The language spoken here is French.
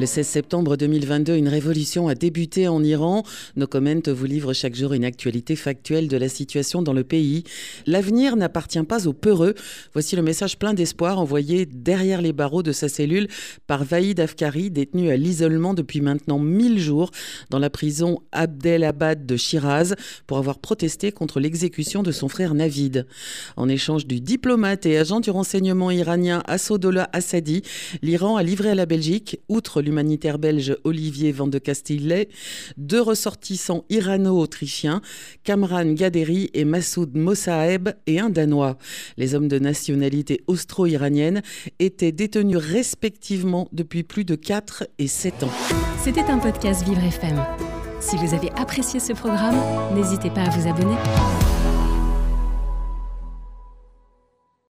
Le 16 septembre 2022, une révolution a débuté en Iran. Nos comments vous livrent chaque jour une actualité factuelle de la situation dans le pays. L'avenir n'appartient pas aux peureux. Voici le message plein d'espoir envoyé derrière les barreaux de sa cellule par Vaïd Afkari, détenu à l'isolement depuis maintenant 1000 jours dans la prison Abdelabad de Shiraz pour avoir protesté contre l'exécution de son frère Navid. En échange du diplomate et agent du renseignement iranien Assodola Assadi, l'Iran a livré à la Belgique, outre l'humanitaire belge Olivier Van de Castille, deux ressortissants irano-autrichiens, Kamran Gaderi et Massoud Mossaeb, et un Danois. Les hommes de nationalité austro-iranienne étaient détenus respectivement depuis plus de 4 et 7 ans. C'était un podcast Vivre FM. Si vous avez apprécié ce programme, n'hésitez pas à vous abonner.